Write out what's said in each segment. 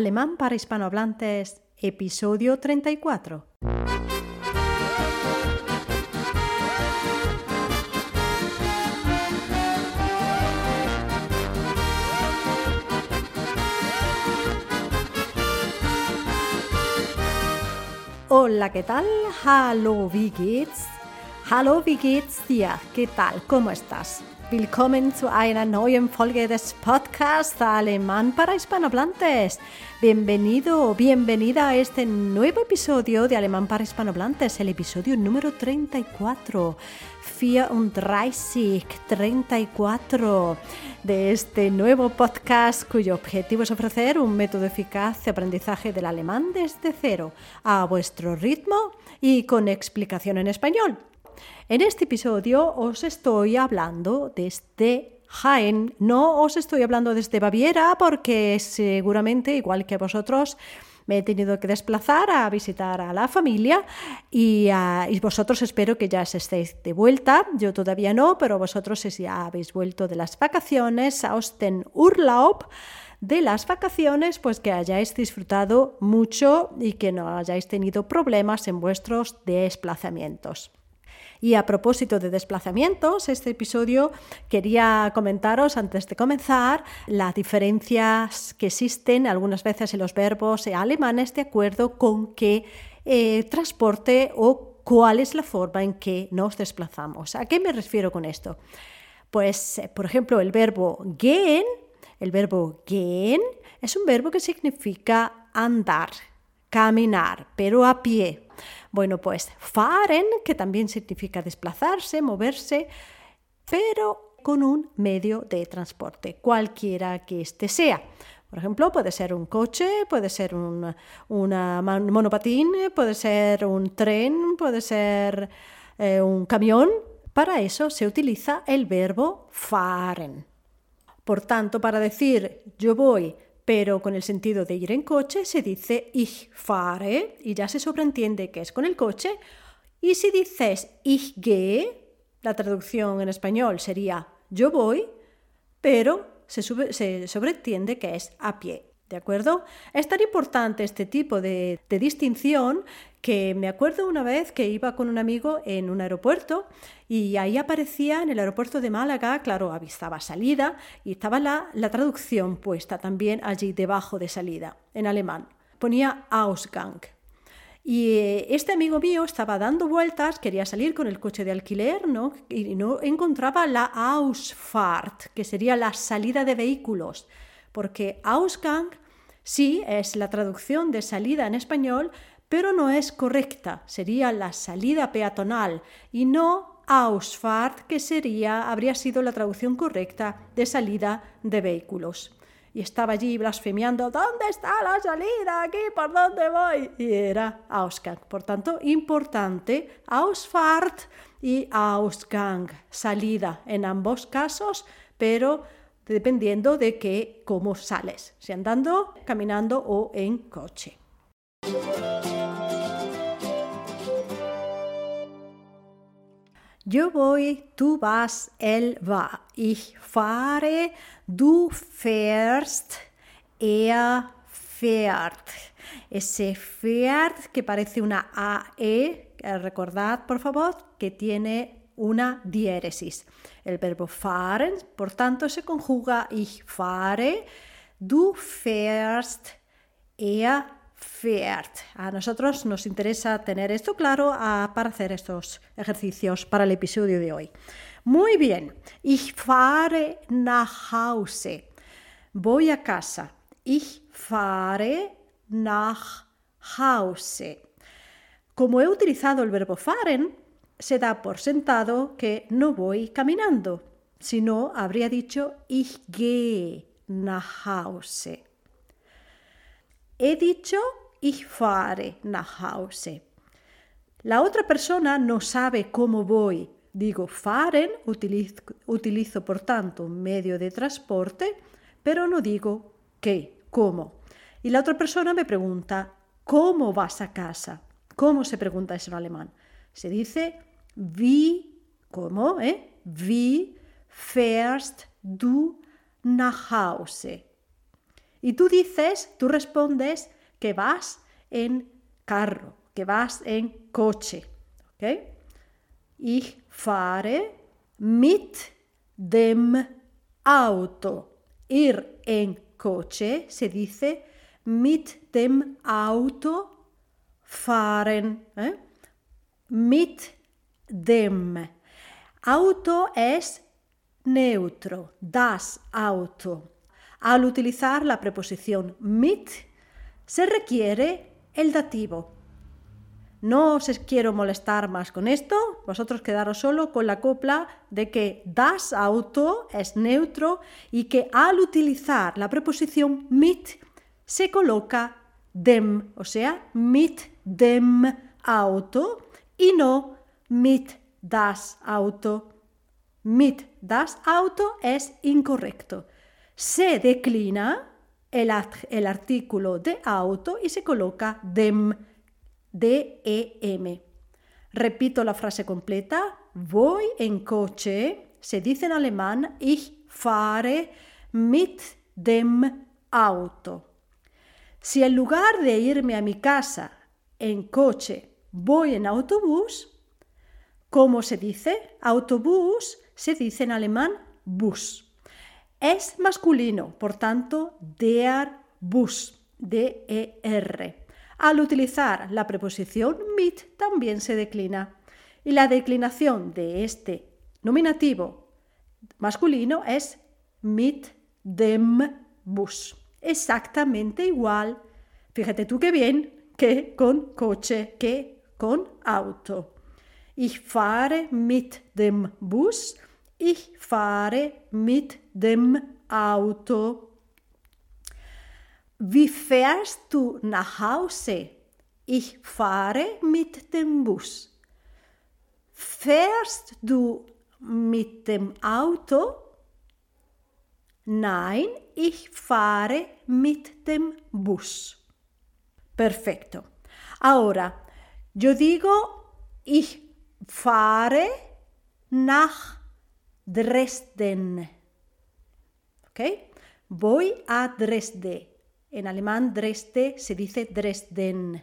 Alemán para hispanohablantes, episodio 34. Hola, ¿qué tal? Hallo, wie geht's? Hallo, wie geht's dir? ¿Qué tal? ¿Cómo estás? Willkommen zu einer neuen Folge des Podcasts Alemán para Hispanohablantes. Bienvenido, bienvenida a este nuevo episodio de Alemán para Hispanohablantes, el episodio número 34. 34, 34 de este nuevo podcast cuyo objetivo es ofrecer un método eficaz de aprendizaje del alemán desde cero, a vuestro ritmo y con explicación en español. En este episodio os estoy hablando desde Jaén, no os estoy hablando desde Baviera porque seguramente, igual que vosotros, me he tenido que desplazar a visitar a la familia y, vosotros espero que ya estéis de vuelta. Yo todavía no, pero vosotros si ya habéis vuelto de las vacaciones, aus den Urlaub, de las vacaciones, pues que hayáis disfrutado mucho y que no hayáis tenido problemas en vuestros desplazamientos. Y a propósito de desplazamientos, este episodio quería comentaros antes de comenzar las diferencias que existen algunas veces en los verbos alemanes de acuerdo con qué eh, transporte o cuál es la forma en que nos desplazamos. ¿A qué me refiero con esto? Pues, eh, por ejemplo, el verbo gehen, el verbo gehen es un verbo que significa andar, caminar, pero a pie. Bueno, pues fahren, que también significa desplazarse, moverse, pero con un medio de transporte, cualquiera que éste sea. Por ejemplo, puede ser un coche, puede ser un monopatín, puede ser un tren, puede ser eh, un camión. Para eso se utiliza el verbo fahren. Por tanto, para decir yo voy pero con el sentido de ir en coche se dice ich fahre y ya se sobreentiende que es con el coche. Y si dices ich gehe, la traducción en español sería yo voy, pero se, se sobreentiende que es a pie. ¿De acuerdo? Es tan importante este tipo de, distinción que me acuerdo una vez que iba con un amigo en un aeropuerto y ahí aparecía en el aeropuerto de Málaga, claro, estaba salida y estaba la, la traducción puesta también allí debajo de salida, en alemán. Ponía Ausgang. Y eh, este amigo mío estaba dando vueltas, quería salir con el coche de alquiler, ¿no? Y no encontraba la Ausfahrt, que sería la salida de vehículos, porque Ausgang Sí, es la traducción de salida en español, pero no es correcta. Sería la salida peatonal y no Ausfahrt, que sería, habría sido la traducción correcta de salida de vehículos. Y estaba allí blasfemiando, ¿dónde está la salida? ¿Aquí por dónde voy? Y era Ausgang. Por tanto, importante, Ausfahrt y Ausgang, salida en ambos casos, pero dependiendo de qué, cómo sales, si andando, caminando o en coche. Yo voy, tú vas, él va. Ich fahre, du fährst, er fährt. Ese fährt que parece una AE, recordad por favor que tiene una diéresis. El verbo fahren, por tanto, se conjuga ich fahre, du fährst, er fährt. A nosotros nos interesa tener esto claro para hacer estos ejercicios para el episodio de hoy. Muy bien, ich fahre nach Hause. Voy a casa. Ich fahre nach Hause. Como he utilizado el verbo fahren, se da por sentado que no voy caminando, sino habría dicho ich gehe nach Hause. He dicho ich fahre nach Hause. La otra persona no sabe cómo voy. Digo fahren, utilizo, utilizo por tanto un medio de transporte, pero no digo qué, cómo. Y la otra persona me pregunta, ¿cómo vas a casa? ¿Cómo se pregunta eso en alemán? Se dice Wie, ¿cómo? Eh? Wie fährst du nach Hause? Y tú dices, tú respondes que vas en carro, que vas en coche. ¿Ok? Ich fahre mit dem Auto. Ir en coche se dice mit dem Auto fahren. ¿eh? Mit dem. Auto es neutro, das Auto. Al utilizar la preposición mit, se requiere el dativo. No os quiero molestar más con esto, vosotros quedaros solo con la copla de que das Auto es neutro y que al utilizar la preposición mit se coloca dem, o sea, mit dem Auto y no mit das Auto. Mit das Auto es incorrecto. Se declina el, el artículo de auto y se coloca dem, D-E-M. Repito la frase completa. Voy en coche. Se dice en alemán ich fahre mit dem Auto. Si en lugar de irme a mi casa en coche voy en autobús, ¿cómo se dice? Autobús se dice en alemán Bus. Es masculino, por tanto, der Bus, D-E-R. Al utilizar la preposición mit también se declina. Y la declinación de este nominativo masculino es mit dem Bus. Exactamente igual, fíjate tú qué bien, que con coche, que con auto. Ich fahre mit dem Bus Ich fahre mit dem Auto. Wie fährst du nach Hause? Ich fahre mit dem Bus. Fährst du mit dem Auto? Nein, ich fahre mit dem Bus. Perfecto. Ahora, yo digo, ich fahre nach Dresden. ¿Ok? Voy a Dresde. En alemán Dresde se dice Dresden,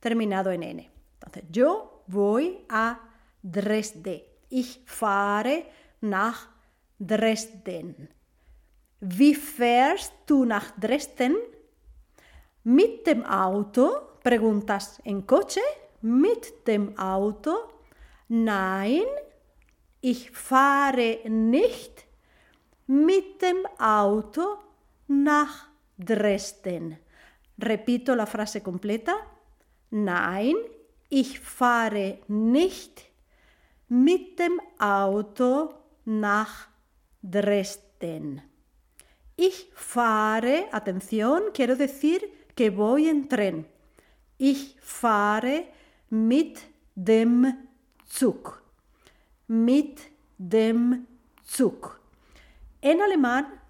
terminado en N. Entonces, yo voy a Dresde. Ich fahre nach Dresden. Wie fährst du nach Dresden? Mit dem Auto? Preguntas en coche. Mit dem Auto? Nein, ich fahre nicht mit dem Auto nach Dresden. Repito la frase completa. Nein, ich fahre nicht mit dem Auto nach Dresden. Ich fahre, atención, quiero decir que voy en tren. Ich fahre mit dem Zug mit dem Zug. En alemán,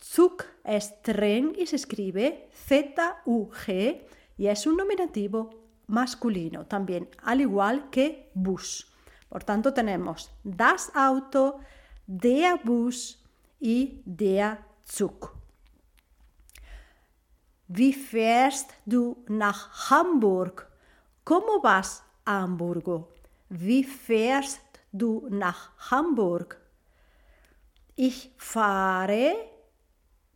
Zug es tren y se escribe Z-U-G y es un nominativo masculino también, al igual que bus. Por tanto, tenemos das Auto, der Bus y der Zug. Wie fährst du nach Hamburg? ¿Cómo vas a Hamburgo? Wie fährst du nach Hamburg? Ich fahre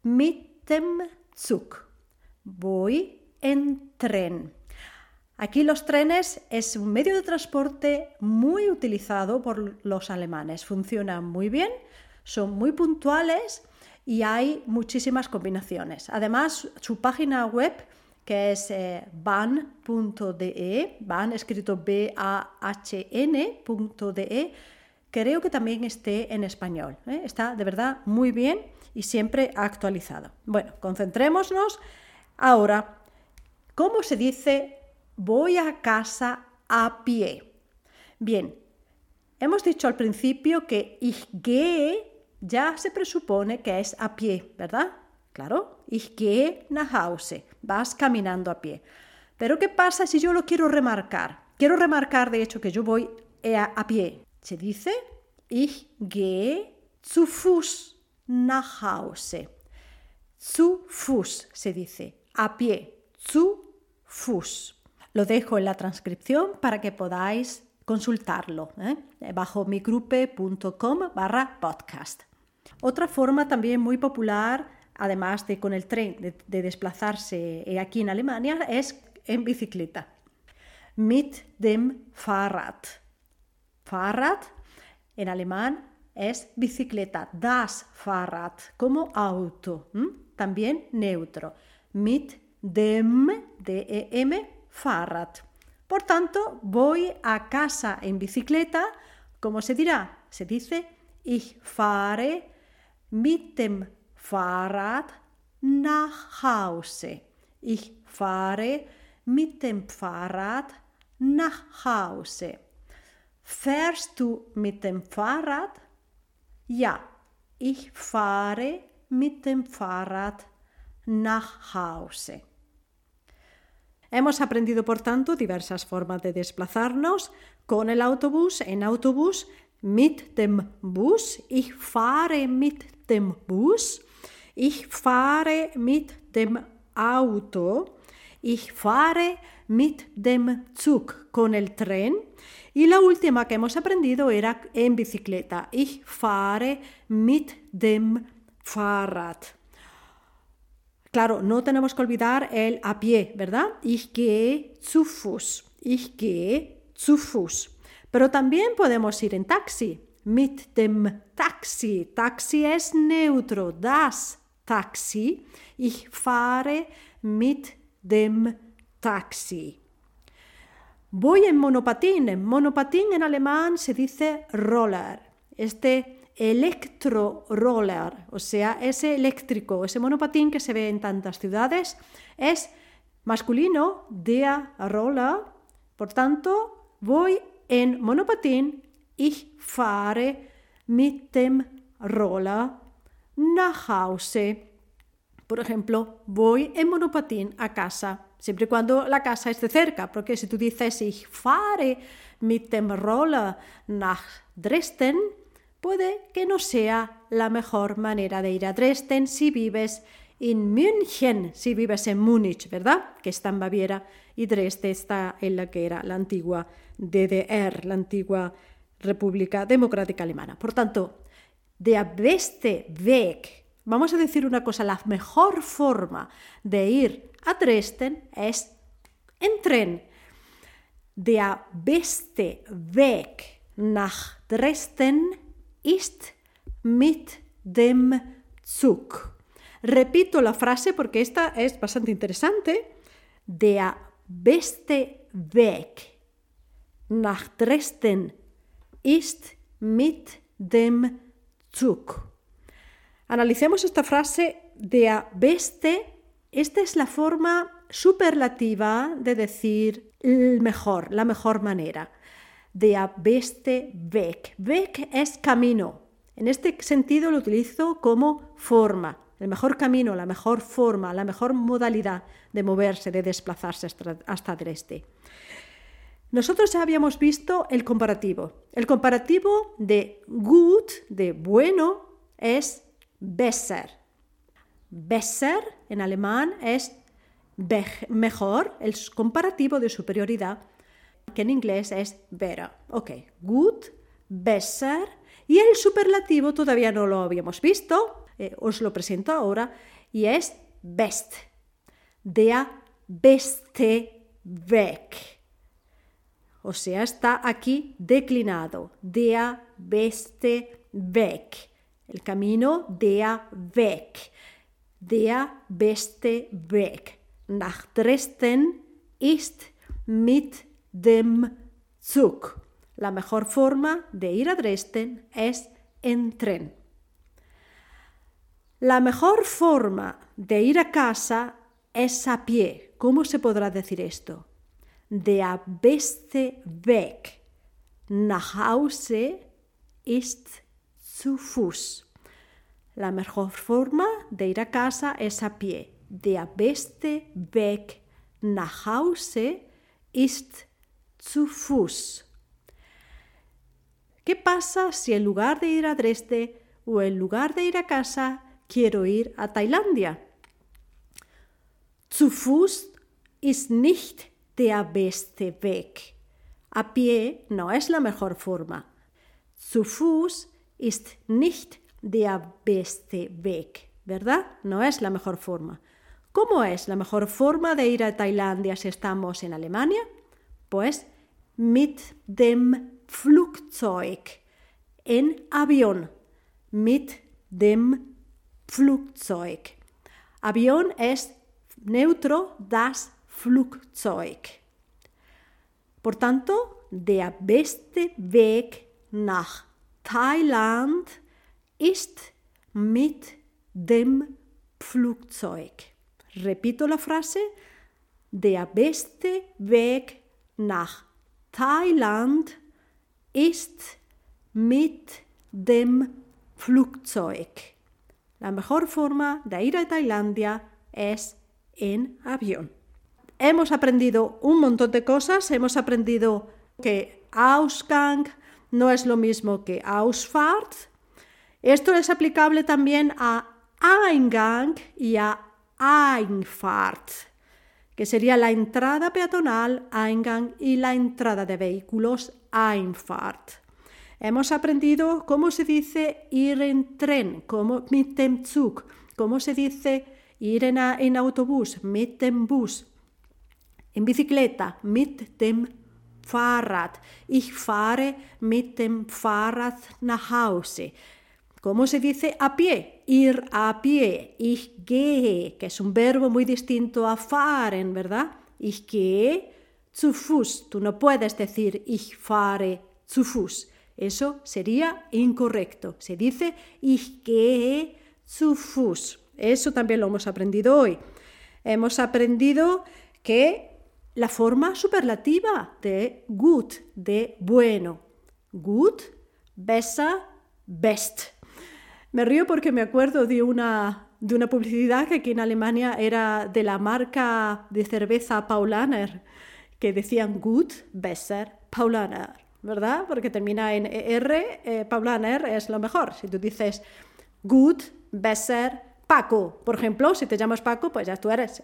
mit dem Zug. Voy en tren. Aquí los trenes es un medio de transporte muy utilizado por los alemanes. Funcionan muy bien, son muy puntuales y hay muchísimas combinaciones. Además, su página web que es eh, ban.de, ban escrito B-A-H-N.de, creo que también esté en español. ¿eh? Está de verdad muy bien y siempre actualizado. Bueno, concentrémonos ahora. ¿Cómo se dice voy a casa a pie? Bien, hemos dicho al principio que ich gehe ya se presupone que es a pie, ¿verdad? Claro, ich gehe nach Hause. Vas caminando a pie. Pero ¿qué pasa si yo lo quiero remarcar? Quiero remarcar, de hecho, que yo voy a, pie. Se dice, ich gehe zu Fuß nach Hause. zu Fuß se dice, a pie, zu Fuß. Lo dejo en la transcripción para que podáis consultarlo ¿eh? bajo migrupe.com barra podcast. Otra forma también muy popular, además de con el tren, de, desplazarse eh, aquí en Alemania, es en bicicleta. Mit dem Fahrrad. Fahrrad en alemán es bicicleta, das Fahrrad, como auto, también neutro. Mit dem, D-E-M, Fahrrad. Por tanto, voy a casa en bicicleta, ¿cómo se dirá? Se dice ich fahre mit dem Fahrrad nach Hause. Ich fahre mit dem Fahrrad nach Hause. Fährst du mit dem Fahrrad? Ja, ich fahre mit dem Fahrrad nach Hause. Hemos aprendido, por tanto, diversas formas de desplazarnos con el autobús, en autobús, mit dem Bus, ich fahre mit dem Bus, ich fahre mit dem Auto, ich fahre mit dem Zug, con el tren. Y la última que hemos aprendido era en bicicleta. Ich fahre mit dem Fahrrad. Claro, no tenemos que olvidar el a pie, ¿verdad? Ich gehe zu Fuß. Ich gehe zu Fuß. Pero también podemos ir en taxi. Mit dem Taxi. Taxi es neutro. Das Taxi. Ich fahre mit dem Taxi. Voy en monopatín. Monopatín en alemán se dice roller. Este electro roller, o sea, ese eléctrico, ese monopatín que se ve en tantas ciudades, es masculino, der roller. Por tanto, voy en monopatín, ich fahre mit dem Roller nach Hause. Por ejemplo, voy en monopatín a casa, siempre y cuando la casa esté cerca, porque si tú dices ich fahre mit dem Roller nach Dresden, puede que no sea la mejor manera de ir a Dresden si vives en München, si vives en Múnich, ¿verdad? Que está en Baviera y Dresde está en la que era la antigua DDR, la antigua República Democrática Alemana. Por tanto, de beste Weg, vamos a decir una cosa, la mejor forma de ir a Dresden es en tren. Der beste Weg nach Dresden ist mit dem Zug. Repito la frase porque esta es bastante interesante. Der beste Weg nach Dresden ist mit dem Zug. Analicemos esta frase de a beste. Esta es la forma superlativa de decir el mejor, la mejor manera. De a beste Weg. Weg es camino. En este sentido lo utilizo como forma, el mejor camino, la mejor forma, la mejor modalidad de moverse, de desplazarse hasta Dresde. Nosotros ya habíamos visto el comparativo. El comparativo de gut, de bueno, es besser. Besser en alemán es mejor, el comparativo de superioridad, que en inglés es better. Ok, gut, besser. Y el superlativo todavía no lo habíamos visto, eh, os lo presento ahora, y es best. Der beste Weg o sea, está aquí declinado. Der beste Weg. El camino der Weg. Der beste Weg. Nach Dresden ist mit dem Zug. La mejor forma de ir a Dresden es en tren. La mejor forma de ir a casa es a pie. ¿Cómo se podrá decir esto? Der beste Weg nach Hause ist zu Fuß. La mejor forma de ir a casa es a pie. Der beste Weg nach Hause ist zu Fuß. ¿Qué pasa si en lugar de ir a Dresde o en lugar de ir a casa quiero ir a Tailandia? Zu Fuß ist nicht der beste Weg. A pie no es la mejor forma. Zu Fuß ist nicht der beste Weg, ¿verdad? No es la mejor forma. ¿Cómo es la mejor forma de ir a Tailandia si estamos en Alemania? Pues mit dem Flugzeug, en avión, mit dem Flugzeug. Avión es neutro, das Flugzeug. Por tanto, der beste Weg nach Thailand ist mit dem Flugzeug. Repito la frase, der beste Weg nach Thailand ist mit dem Flugzeug. La mejor forma de ir a Tailandia es en avión. Hemos aprendido un montón de cosas, hemos aprendido que Ausgang no es lo mismo que Ausfahrt. Esto es aplicable también a Eingang y a Einfahrt, que sería la entrada peatonal Eingang y la entrada de vehículos Einfahrt. Hemos aprendido cómo se dice ir en tren, como mit dem Zug, cómo se dice ir en, en autobús, mit dem Bus, en bicicleta, mit dem Fahrrad. Ich fahre mit dem Fahrrad nach Hause. ¿Cómo se dice a pie? Ir a pie. Ich gehe, que es un verbo muy distinto a fahren, ¿verdad? Ich gehe zu Fuß. Tú no puedes decir ich fahre zu Fuß. Eso sería incorrecto. Se dice ich gehe zu Fuß. Eso también lo hemos aprendido hoy. Hemos aprendido que la forma superlativa de gut, de bueno. Gut, besser, best. Me río porque me acuerdo de una, de una publicidad que aquí en Alemania era de la marca de cerveza Paulaner, que decían gut, besser, Paulaner, ¿verdad? Porque termina en R, eh, Paulaner es lo mejor. Si tú dices gut, besser, Paco, por ejemplo, si te llamas Paco, pues ya tú eres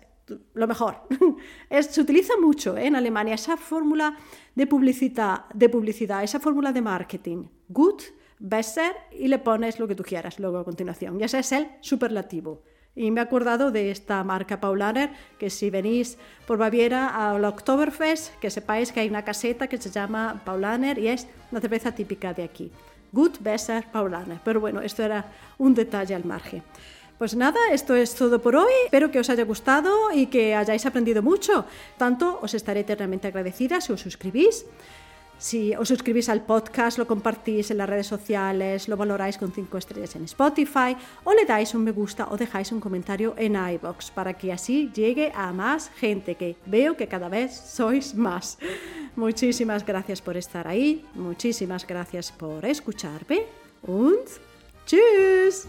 lo mejor. Se utiliza mucho ¿eh? en Alemania esa fórmula de publicidad, de publicidad, esa fórmula de marketing. Gut, besser y le pones lo que tú quieras luego a continuación. Ya ese es el superlativo. Y me he acordado de esta marca Paulaner, que si venís por Baviera al Oktoberfest, que sepáis que hay una caseta que se llama Paulaner y es una cerveza típica de aquí. Gut, besser, Paulaner. Pero bueno, esto era un detalle al margen. Pues nada, esto es todo por hoy. Espero que os haya gustado y que hayáis aprendido mucho. Tanto os estaré eternamente agradecida si os suscribís. Si os suscribís al podcast, lo compartís en las redes sociales, lo valoráis con 5 estrellas en Spotify o le dais un me gusta o dejáis un comentario en iBox para que así llegue a más gente que veo que cada vez sois más. Muchísimas gracias por estar ahí, muchísimas gracias por escucharme und tschüss.